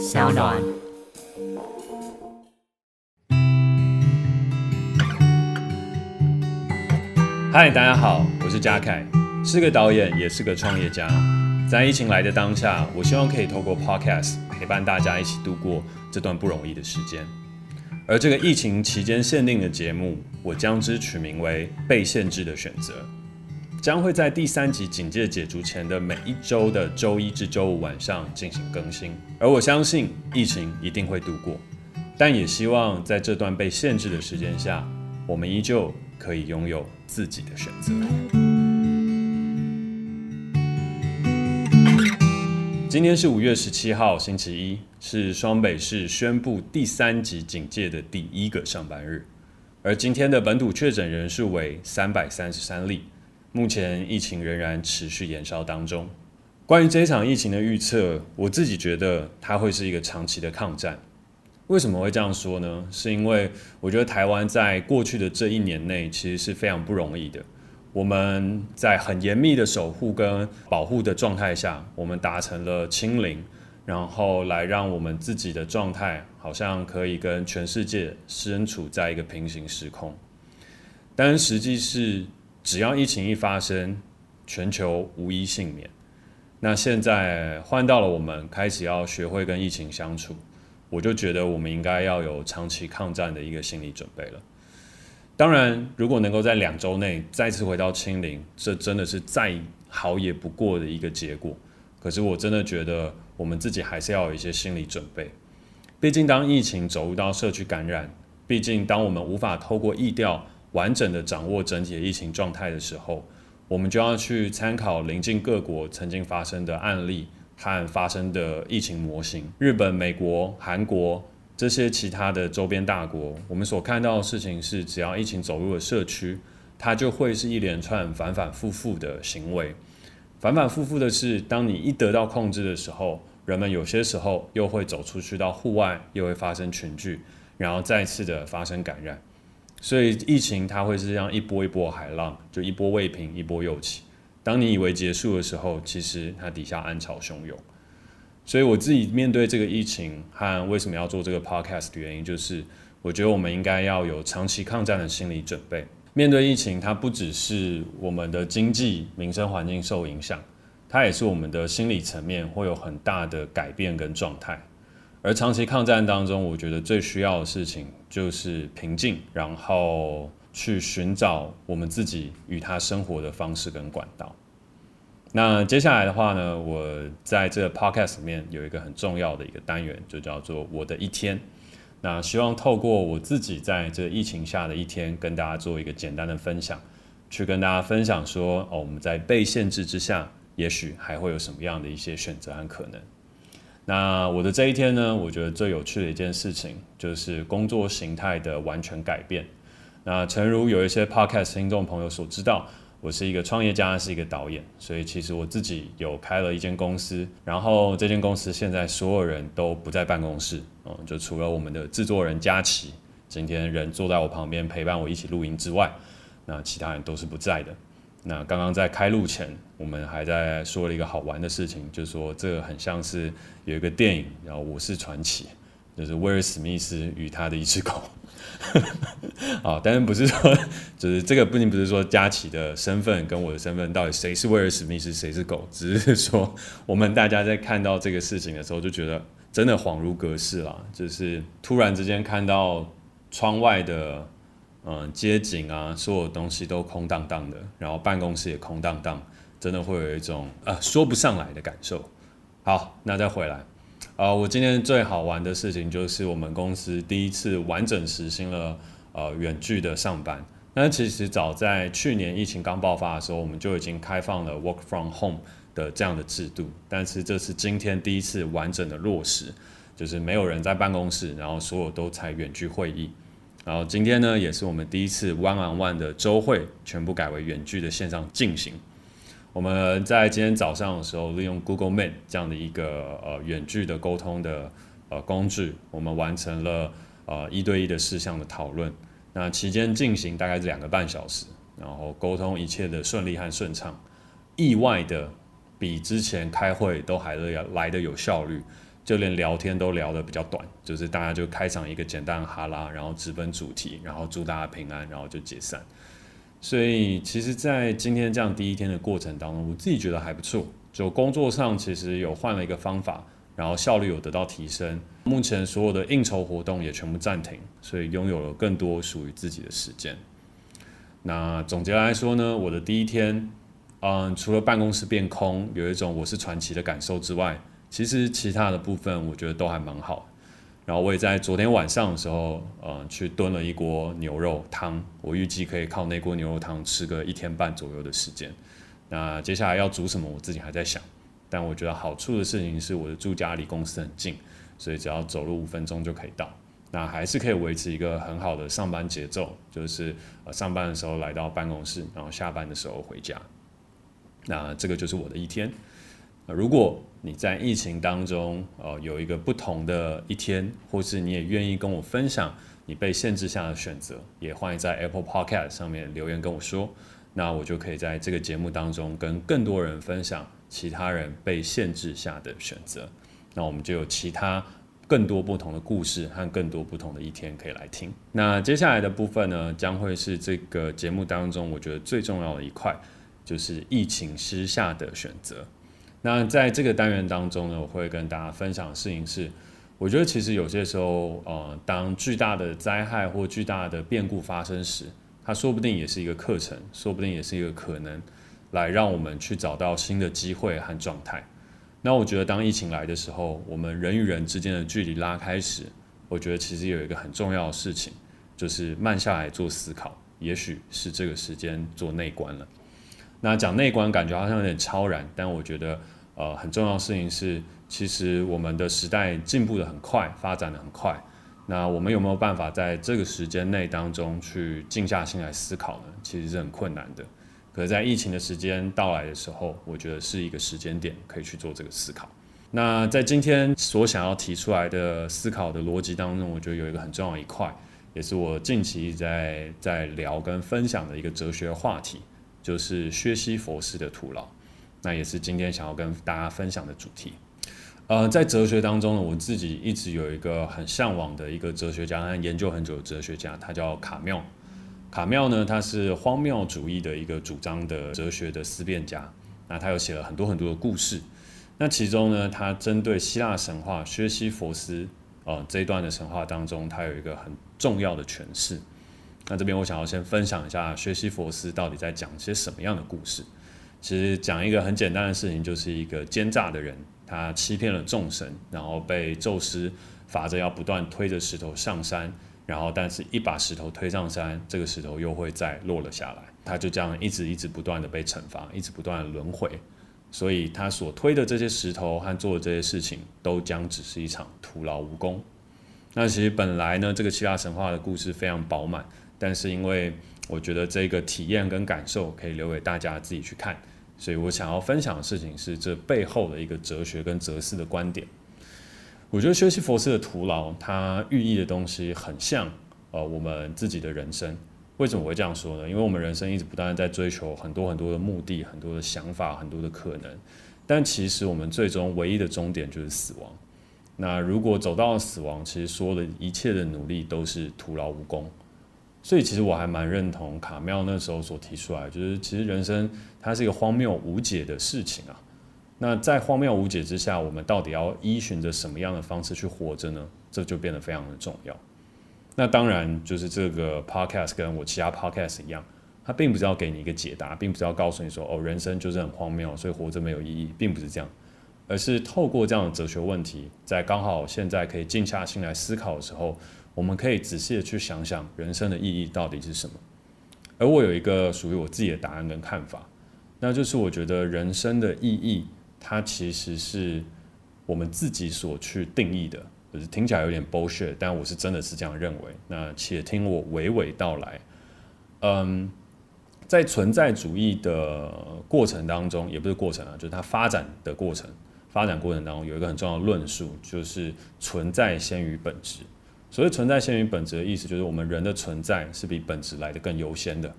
小暖。嗨，大家好，我是嘉凯，是个导演，也是个创业家。在疫情来的当下，我希望可以透过 Podcast 陪伴大家一起度过这段不容易的时间。而这个疫情期间限定的节目，我将之取名为《被限制的选择》。将会在第三级警戒解除前的每一周的周一至周五晚上进行更新，而我相信疫情一定会度过，但也希望在这段被限制的时间下，我们依旧可以拥有自己的选择。今天是五月十七号，星期一，是双北市宣布第三级警戒的第一个上班日，而今天的本土确诊人数为三百三十三例。目前疫情仍然持续延烧当中。关于这一场疫情的预测，我自己觉得它会是一个长期的抗战。为什么会这样说呢？是因为我觉得台湾在过去的这一年内其实是非常不容易的。我们在很严密的守护跟保护的状态下，我们达成了清零，然后来让我们自己的状态好像可以跟全世界身处在一个平行时空。但实际是。只要疫情一发生，全球无一幸免。那现在换到了我们开始要学会跟疫情相处，我就觉得我们应该要有长期抗战的一个心理准备了。当然，如果能够在两周内再次回到清零，这真的是再好也不过的一个结果。可是我真的觉得我们自己还是要有一些心理准备。毕竟，当疫情走入到社区感染，毕竟当我们无法透过疫调。完整的掌握整体的疫情状态的时候，我们就要去参考邻近各国曾经发生的案例和发生的疫情模型。日本、美国、韩国这些其他的周边大国，我们所看到的事情是，只要疫情走入了社区，它就会是一连串反反复复的行为。反反复复的是，当你一得到控制的时候，人们有些时候又会走出去到户外，又会发生群聚，然后再次的发生感染。所以疫情它会是这样一波一波海浪，就一波未平一波又起。当你以为结束的时候，其实它底下暗潮汹涌。所以我自己面对这个疫情和为什么要做这个 podcast 的原因，就是我觉得我们应该要有长期抗战的心理准备。面对疫情，它不只是我们的经济民生环境受影响，它也是我们的心理层面会有很大的改变跟状态。而长期抗战当中，我觉得最需要的事情就是平静，然后去寻找我们自己与他生活的方式跟管道。那接下来的话呢，我在这个 podcast 里面有一个很重要的一个单元，就叫做我的一天。那希望透过我自己在这疫情下的一天，跟大家做一个简单的分享，去跟大家分享说，哦，我们在被限制之下，也许还会有什么样的一些选择和可能。那我的这一天呢，我觉得最有趣的一件事情就是工作形态的完全改变。那诚如有一些 podcast 听众朋友所知道，我是一个创业家，是一个导演，所以其实我自己有开了一间公司。然后这间公司现在所有人都不在办公室，嗯，就除了我们的制作人佳琪，今天人坐在我旁边陪伴我一起录音之外，那其他人都是不在的。那刚刚在开录前，我们还在说了一个好玩的事情，就是说这个很像是有一个电影，然后《我是传奇》，就是威尔史密斯与他的一只狗。啊，当然不是说，就是这个不仅不是说佳琪的身份跟我的身份到底谁是威尔史密斯，谁是狗，只是说我们大家在看到这个事情的时候，就觉得真的恍如隔世了，就是突然之间看到窗外的。嗯，街景啊，所有东西都空荡荡的，然后办公室也空荡荡，真的会有一种呃说不上来的感受。好，那再回来，啊、我今天最好玩的事情就是我们公司第一次完整实行了呃远距的上班。那其实早在去年疫情刚爆发的时候，我们就已经开放了 work from home 的这样的制度，但是这是今天第一次完整的落实，就是没有人在办公室，然后所有都采远距会议。然后今天呢，也是我们第一次 one on one 的周会，全部改为远距的线上进行。我们在今天早上的时候，利用 Google Meet 这样的一个呃远距的沟通的呃工具，我们完成了呃一对一的事项的讨论。那期间进行大概是两个半小时，然后沟通一切的顺利和顺畅，意外的比之前开会都还要来的有效率。就连聊天都聊得比较短，就是大家就开场一个简单的哈拉，然后直奔主题，然后祝大家平安，然后就解散。所以其实，在今天这样第一天的过程当中，我自己觉得还不错。就工作上其实有换了一个方法，然后效率有得到提升。目前所有的应酬活动也全部暂停，所以拥有了更多属于自己的时间。那总结来说呢，我的第一天，嗯，除了办公室变空，有一种我是传奇的感受之外，其实其他的部分我觉得都还蛮好。然后我也在昨天晚上的时候，嗯，去炖了一锅牛肉汤，我预计可以靠那锅牛肉汤吃个一天半左右的时间。那接下来要煮什么，我自己还在想。但我觉得好处的事情是，我的住家离公司很近，所以只要走路五分钟就可以到。那还是可以维持一个很好的上班节奏，就是呃上班的时候来到办公室，然后下班的时候回家。那这个就是我的一天。如果你在疫情当中呃有一个不同的一天，或是你也愿意跟我分享你被限制下的选择，也欢迎在 Apple Podcast 上面留言跟我说，那我就可以在这个节目当中跟更多人分享其他人被限制下的选择。那我们就有其他。更多不同的故事和更多不同的一天可以来听。那接下来的部分呢，将会是这个节目当中我觉得最重要的一块，就是疫情之下的选择。那在这个单元当中呢，我会跟大家分享的事情是，我觉得其实有些时候，呃，当巨大的灾害或巨大的变故发生时，它说不定也是一个课程，说不定也是一个可能，来让我们去找到新的机会和状态。那我觉得，当疫情来的时候，我们人与人之间的距离拉开时，我觉得其实有一个很重要的事情，就是慢下来做思考。也许是这个时间做内观了。那讲内观，感觉好像有点超然，但我觉得，呃，很重要的事情是，其实我们的时代进步得很快，发展得很快。那我们有没有办法在这个时间内当中去静下心来思考呢？其实是很困难的。可是在疫情的时间到来的时候，我觉得是一个时间点，可以去做这个思考。那在今天所想要提出来的思考的逻辑当中，我觉得有一个很重要一块，也是我近期在在聊跟分享的一个哲学话题，就是薛西佛斯的徒劳。那也是今天想要跟大家分享的主题。呃，在哲学当中呢，我自己一直有一个很向往的一个哲学家，和研究很久的哲学家，他叫卡缪。卡缪呢，他是荒谬主义的一个主张的哲学的思辨家。那他又写了很多很多的故事。那其中呢，他针对希腊神话薛西佛斯呃这一段的神话当中，他有一个很重要的诠释。那这边我想要先分享一下薛西弗斯到底在讲些什么样的故事。其实讲一个很简单的事情，就是一个奸诈的人，他欺骗了众神，然后被宙斯罚着要不断推着石头上山。然后，但是一把石头推上山，这个石头又会再落了下来。他就这样一直一直不断的被惩罚，一直不断的轮回。所以，他所推的这些石头和做的这些事情，都将只是一场徒劳无功。那其实本来呢，这个希腊神话的故事非常饱满，但是因为我觉得这个体验跟感受可以留给大家自己去看，所以我想要分享的事情是这背后的一个哲学跟哲思的观点。我觉得薛西弗斯的徒劳，它寓意的东西很像呃我们自己的人生。为什么会这样说呢？因为我们人生一直不断在追求很多很多的目的、很多的想法、很多的可能，但其实我们最终唯一的终点就是死亡。那如果走到了死亡，其实所有的一切的努力都是徒劳无功。所以其实我还蛮认同卡缪那时候所提出来，就是其实人生它是一个荒谬无解的事情啊。那在荒谬无解之下，我们到底要依循着什么样的方式去活着呢？这就变得非常的重要。那当然，就是这个 podcast 跟我其他 podcast 一样，它并不是要给你一个解答，并不是要告诉你说，哦，人生就是很荒谬，所以活着没有意义，并不是这样，而是透过这样的哲学问题，在刚好现在可以静下心来思考的时候，我们可以仔细的去想想人生的意义到底是什么。而我有一个属于我自己的答案跟看法，那就是我觉得人生的意义。它其实是我们自己所去定义的，就是听起来有点 bullshit，但我是真的是这样认为。那且听我娓娓道来。嗯，在存在主义的过程当中，也不是过程啊，就是它发展的过程。发展过程当中有一个很重要的论述，就是存在先于本质。所谓存在先于本质的意思，就是我们人的存在是比本质来得更优先的。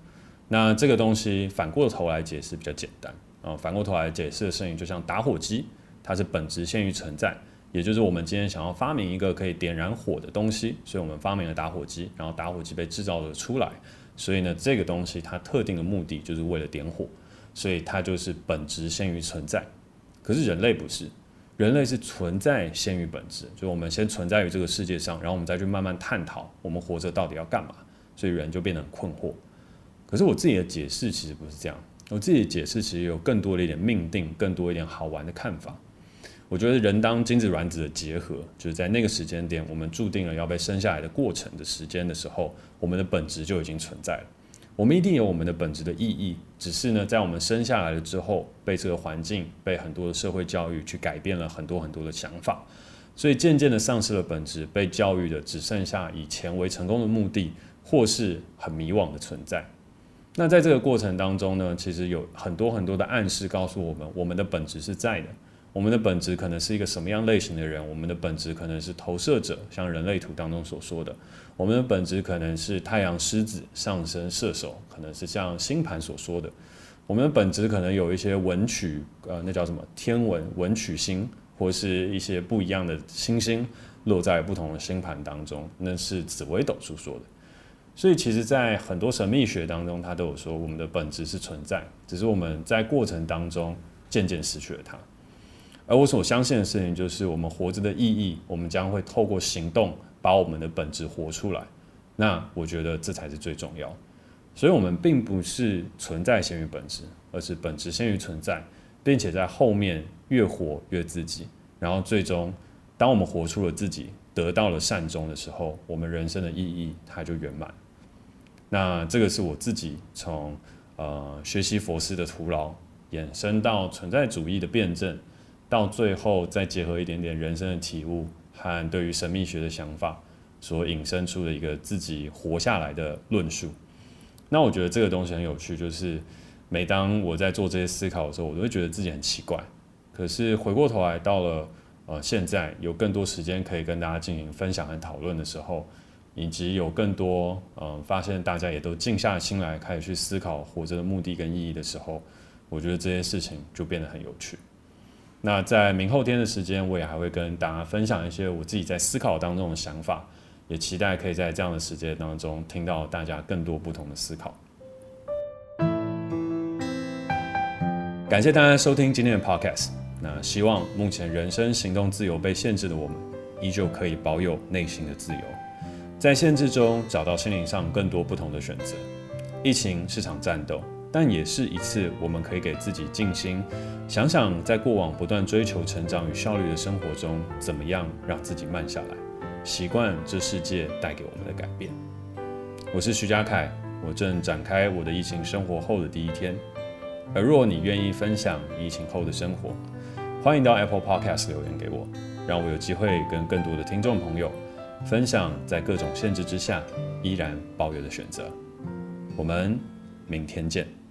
那这个东西反过头来解释比较简单。啊，反过头来解释的声音，就像打火机，它是本质先于存在，也就是我们今天想要发明一个可以点燃火的东西，所以我们发明了打火机，然后打火机被制造了出来，所以呢，这个东西它特定的目的就是为了点火，所以它就是本质先于存在。可是人类不是，人类是存在先于本质，就我们先存在于这个世界上，然后我们再去慢慢探讨我们活着到底要干嘛，所以人就变得很困惑。可是我自己的解释其实不是这样，我自己的解释其实有更多的一点命定，更多一点好玩的看法。我觉得人当精子卵子的结合，就是在那个时间点，我们注定了要被生下来的过程的时间的时候，我们的本质就已经存在了。我们一定有我们的本质的意义，只是呢，在我们生下来了之后，被这个环境、被很多的社会教育去改变了很多很多的想法，所以渐渐的丧失了本质，被教育的只剩下以钱为成功的目的，或是很迷惘的存在。那在这个过程当中呢，其实有很多很多的暗示告诉我们，我们的本质是在的。我们的本质可能是一个什么样类型的人？我们的本质可能是投射者，像人类图当中所说的；我们的本质可能是太阳狮子、上升射手，可能是像星盘所说的；我们的本质可能有一些文曲，呃，那叫什么天文文曲星，或是一些不一样的星星落在不同的星盘当中，那是紫微斗数说的。所以，其实，在很多神秘学当中，它都有说，我们的本质是存在，只是我们在过程当中渐渐失去了它。而我所相信的事情，就是我们活着的意义，我们将会透过行动把我们的本质活出来。那我觉得这才是最重要。所以，我们并不是存在先于本质，而是本质先于存在，并且在后面越活越自己。然后，最终，当我们活出了自己，得到了善终的时候，我们人生的意义它就圆满。那这个是我自己从呃学习佛师的徒劳，衍生到存在主义的辩证，到最后再结合一点点人生的体悟和对于神秘学的想法，所引申出的一个自己活下来的论述。那我觉得这个东西很有趣，就是每当我在做这些思考的时候，我都会觉得自己很奇怪。可是回过头来到了呃现在有更多时间可以跟大家进行分享和讨论的时候。以及有更多嗯，发现大家也都静下心来，开始去思考活着的目的跟意义的时候，我觉得这些事情就变得很有趣。那在明后天的时间，我也还会跟大家分享一些我自己在思考当中的想法，也期待可以在这样的时间当中听到大家更多不同的思考。感谢大家收听今天的 Podcast。那希望目前人生行动自由被限制的我们，依旧可以保有内心的自由。在限制中找到心灵上更多不同的选择。疫情是场战斗，但也是一次我们可以给自己静心，想想在过往不断追求成长与效率的生活中，怎么样让自己慢下来，习惯这世界带给我们的改变。我是徐佳凯，我正展开我的疫情生活后的第一天。而若你愿意分享疫情后的生活，欢迎到 Apple Podcast 留言给我，让我有机会跟更多的听众朋友。分享在各种限制之下依然抱有的选择。我们明天见。